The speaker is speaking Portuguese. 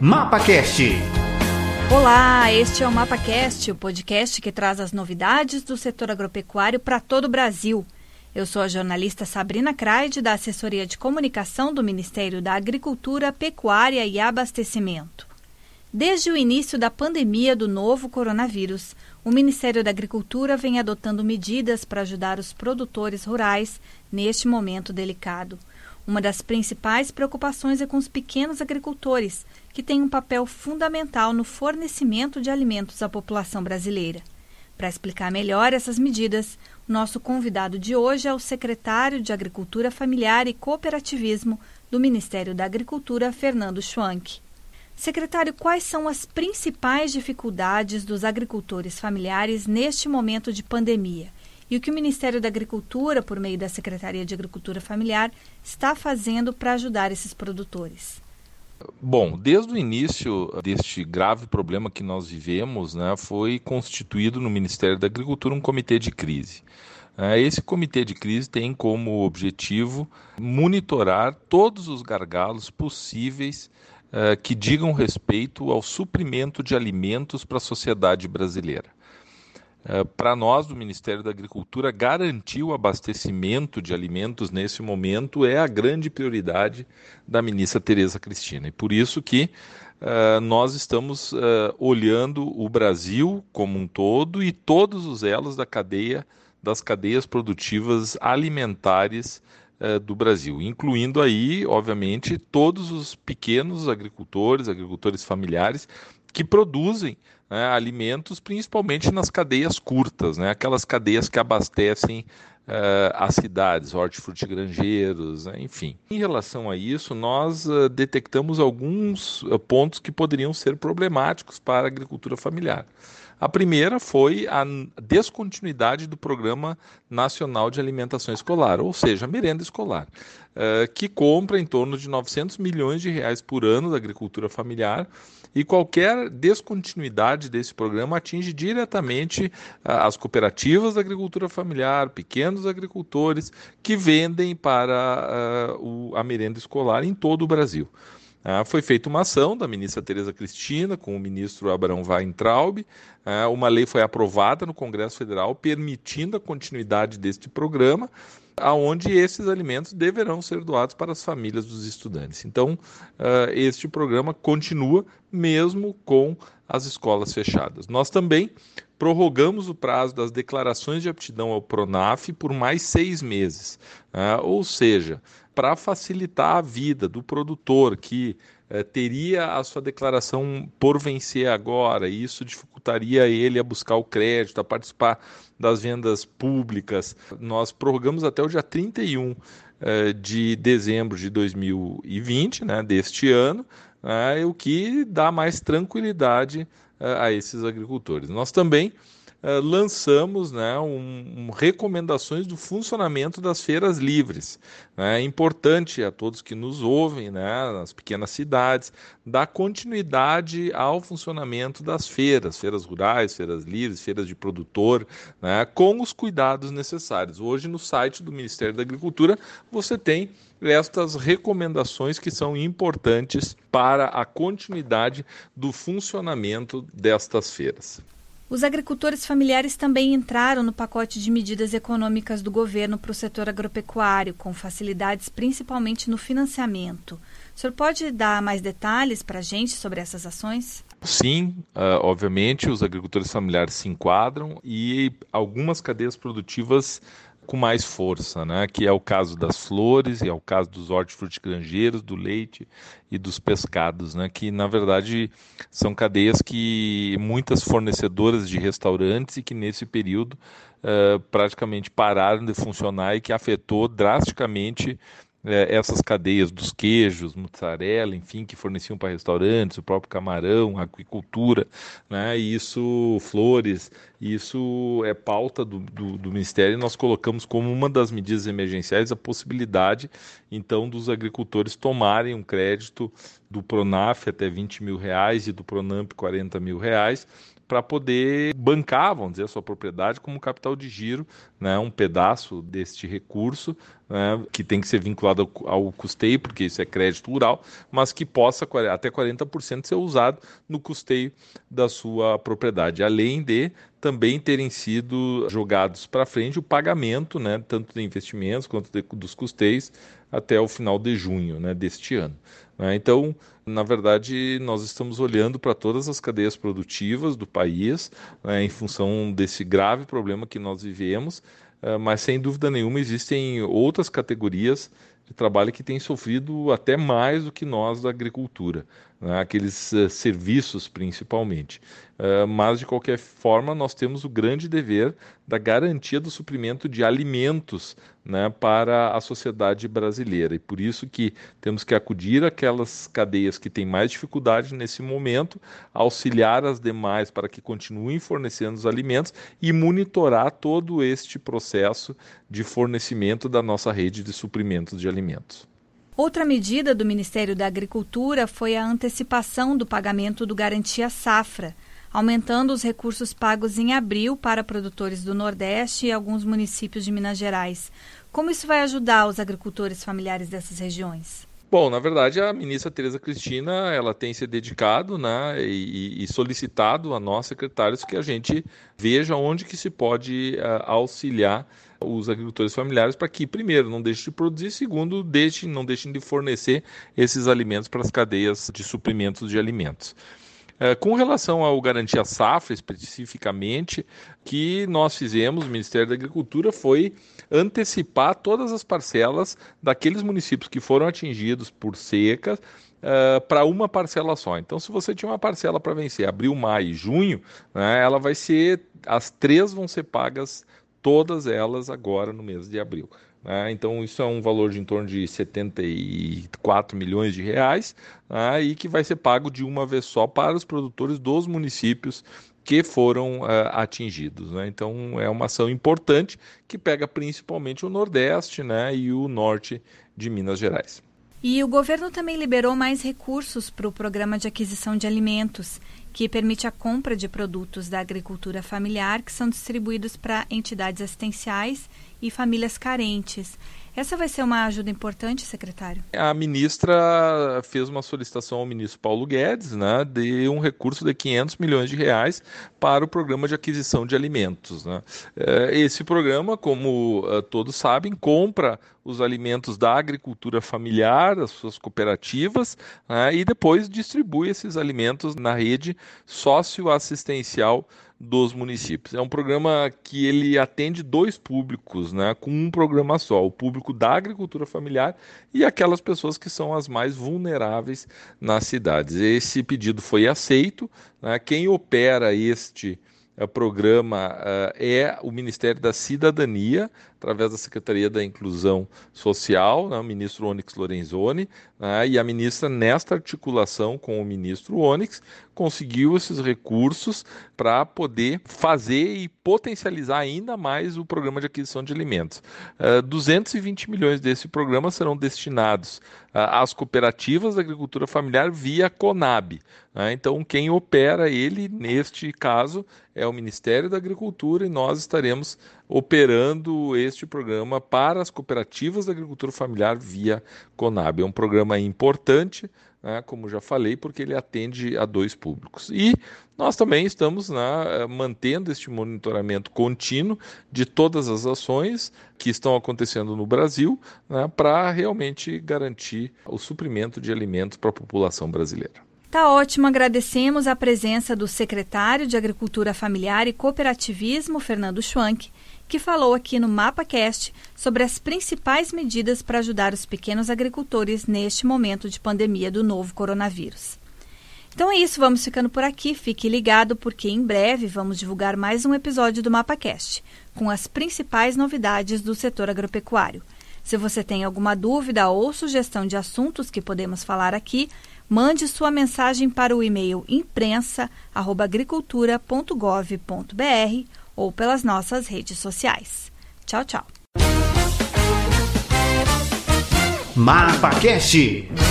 MapaCast. Olá, este é o MapaCast, o podcast que traz as novidades do setor agropecuário para todo o Brasil. Eu sou a jornalista Sabrina Craide, da Assessoria de Comunicação do Ministério da Agricultura, Pecuária e Abastecimento. Desde o início da pandemia do novo coronavírus, o Ministério da Agricultura vem adotando medidas para ajudar os produtores rurais neste momento delicado. Uma das principais preocupações é com os pequenos agricultores, que têm um papel fundamental no fornecimento de alimentos à população brasileira. Para explicar melhor essas medidas, nosso convidado de hoje é o secretário de Agricultura Familiar e Cooperativismo do Ministério da Agricultura, Fernando Schwank. Secretário, quais são as principais dificuldades dos agricultores familiares neste momento de pandemia? E o que o Ministério da Agricultura, por meio da Secretaria de Agricultura Familiar, está fazendo para ajudar esses produtores. Bom, desde o início deste grave problema que nós vivemos, né, foi constituído no Ministério da Agricultura um comitê de crise. É, esse comitê de crise tem como objetivo monitorar todos os gargalos possíveis é, que digam respeito ao suprimento de alimentos para a sociedade brasileira. Eh, para nós do Ministério da Agricultura, garantir o abastecimento de alimentos nesse momento é a grande prioridade da ministra Tereza Cristina. E por isso que uh, nós estamos uh, olhando o Brasil como um todo e todos os elos da cadeia, das cadeias produtivas alimentares do Brasil, incluindo aí, obviamente, todos os pequenos agricultores, agricultores familiares que produzem né, alimentos, principalmente nas cadeias curtas, né, aquelas cadeias que abastecem uh, as cidades, hortifrutigranjeiros, né, enfim. Em relação a isso, nós uh, detectamos alguns uh, pontos que poderiam ser problemáticos para a agricultura familiar. A primeira foi a descontinuidade do Programa Nacional de Alimentação Escolar, ou seja, a merenda escolar, que compra em torno de 900 milhões de reais por ano da agricultura familiar e qualquer descontinuidade desse programa atinge diretamente as cooperativas da agricultura familiar, pequenos agricultores que vendem para o, a merenda escolar em todo o Brasil. Uh, foi feita uma ação da ministra Tereza Cristina com o ministro Abraão Weintraub. Uh, uma lei foi aprovada no Congresso Federal permitindo a continuidade deste programa aonde esses alimentos deverão ser doados para as famílias dos estudantes. Então, uh, este programa continua mesmo com as escolas fechadas. Nós também prorrogamos o prazo das declarações de aptidão ao PRONAF por mais seis meses, uh, ou seja, para facilitar a vida do produtor que uh, teria a sua declaração por vencer agora, e isso dificultaria ele a buscar o crédito, a participar das vendas públicas. Nós prorrogamos até o dia 31 eh, de dezembro de 2020, né, deste ano, né, o que dá mais tranquilidade eh, a esses agricultores. Nós também uh, lançamos né, um, um, recomendações do funcionamento das feiras livres. Né? É importante a todos que nos ouvem, né, nas pequenas cidades, dar continuidade ao funcionamento das feiras, feiras rurais, feiras livres, feiras de produtor, né, com os cuidados necessários. Hoje, no site do Ministério da Agricultura, você tem estas recomendações que são importantes para a continuidade do funcionamento destas feiras. Os agricultores familiares também entraram no pacote de medidas econômicas do governo para o setor agropecuário, com facilidades principalmente no financiamento. O senhor pode dar mais detalhes para a gente sobre essas ações? Sim, uh, obviamente os agricultores familiares se enquadram e algumas cadeias produtivas com mais força, né? que é o caso das flores, e é o caso dos hortifrutigranjeiros, do leite e dos pescados, né? que na verdade são cadeias que muitas fornecedoras de restaurantes e que nesse período uh, praticamente pararam de funcionar e que afetou drasticamente é, essas cadeias dos queijos, mussarela, enfim, que forneciam para restaurantes, o próprio camarão, aquicultura, né, isso, flores, isso é pauta do, do, do, Ministério e nós colocamos como uma das medidas emergenciais a possibilidade, então, dos agricultores tomarem um crédito do Pronaf até 20 mil reais e do Pronamp 40 mil reais, para poder bancar, vamos dizer, a sua propriedade como capital de giro né, um pedaço deste recurso, né, que tem que ser vinculado ao, custeio, porque isso é crédito rural, mas que possa até 40% ser usado no custeio da sua propriedade, além de também terem sido jogados para frente o pagamento, né, tanto de investimentos quanto de, dos custeios, até o final de junho né, deste ano. Né. Então, na verdade, nós estamos olhando para todas as cadeias produtivas do país, né, em função desse grave problema que nós vivemos, eh, mas sem dúvida nenhuma existem outras categorias de trabalho que têm sofrido até mais do que nós da agricultura, né? aqueles uh, serviços principalmente. Uh, mas, de qualquer forma, nós temos o grande dever da garantia do suprimento de alimentos né, para a sociedade brasileira. E por isso que temos que acudir aquelas cadeias que têm mais dificuldade nesse momento, auxiliar as demais para que continuem fornecendo os alimentos e monitorar todo este processo de fornecimento da nossa rede de suprimentos de alimentos. Outra medida do Ministério da Agricultura foi a antecipação do pagamento do Garantia Safra aumentando os recursos pagos em abril para produtores do Nordeste e alguns municípios de Minas Gerais. Como isso vai ajudar os agricultores familiares dessas regiões? Bom, na verdade, a ministra Tereza Cristina ela tem se dedicado né, e, e, solicitado a nós, secretários, que a gente veja onde que se pode uh, auxiliar os agricultores familiares para que, primeiro, não deixem de produzir, segundo, deixem, não deixem de fornecer esses alimentos para as cadeias de suprimentos de alimentos. É, com relação ao Garantia Safra, especificamente, que nós fizemos, o Ministério da Agricultura, foi antecipar todas as parcelas daqueles municípios que foram atingidos por secas Uh, para uma parcela só. Então, se você tinha uma parcela para vencer abril, maio e junho, né, ela vai ser, as três vão ser pagas, todas elas agora no mês de abril. Né? Então, isso é um valor de em torno de 74 milhões de reais né? e que vai ser pago de uma vez só para os produtores dos municípios que foram uh, atingidos. Né? Então, é uma ação importante que pega principalmente o Nordeste né? e o Norte de Minas Gerais. E o governo também liberou mais recursos para o programa de aquisição de alimentos, que permite a compra de produtos da agricultura familiar que são distribuídos para entidades assistenciais e famílias carentes. Essa vai ser uma ajuda importante, secretário? A ministra fez uma solicitação ao ministro Paulo Guedes né, de um recurso de 500 milhões de reais para o programa de aquisição de alimentos. Né. É, esse programa, como é, todos sabem, compra os alimentos da agricultura familiar, das suas cooperativas, né, e depois distribui esses alimentos na rede socioassistencial dos municípios. É um programa que ele atende dois públicos, né, com um programa só, o público da agricultura familiar e aquelas pessoas que são as mais vulneráveis nas cidades. Esse pedido foi aceito, né, quem opera este uh, programa uh, é o Ministério da Cidadania, através da Secretaria da Inclusão Social, né, o ministro Onyx Lorenzoni, né, e a ministra, nesta articulação com o ministro Onyx, conseguiu esses recursos para poder fazer e potencializar ainda mais o programa de aquisição de alimentos. Uh, 220 milhões desse programa serão destinados uh, às cooperativas da agricultura familiar via Conab. Né? Então, quem opera ele, neste caso, é o Ministério da Agricultura e nós estaremos operando este programa para as cooperativas da agricultura familiar via Conab. É um programa importante, né, como já falei, porque ele atende a dois públicos. E nós também estamos né, mantendo este monitoramento contínuo de todas as ações que estão acontecendo no Brasil né, para realmente garantir o suprimento de alimentos para a população brasileira. Tá ótimo, agradecemos a presença do secretário de Agricultura Familiar e Cooperativismo, Fernando Schwank, que falou aqui no MapaCast sobre as principais medidas para ajudar os pequenos agricultores neste momento de pandemia do novo coronavírus. Então é isso, vamos ficando por aqui. Fique ligado porque em breve vamos divulgar mais um episódio do MapaCast com as principais novidades do setor agropecuário. Se você tem alguma dúvida ou sugestão de assuntos que podemos falar aqui, mande sua mensagem para o e-mail imprensa@agricultura.gov.br ou pelas nossas redes sociais. Tchau, tchau. MapaCast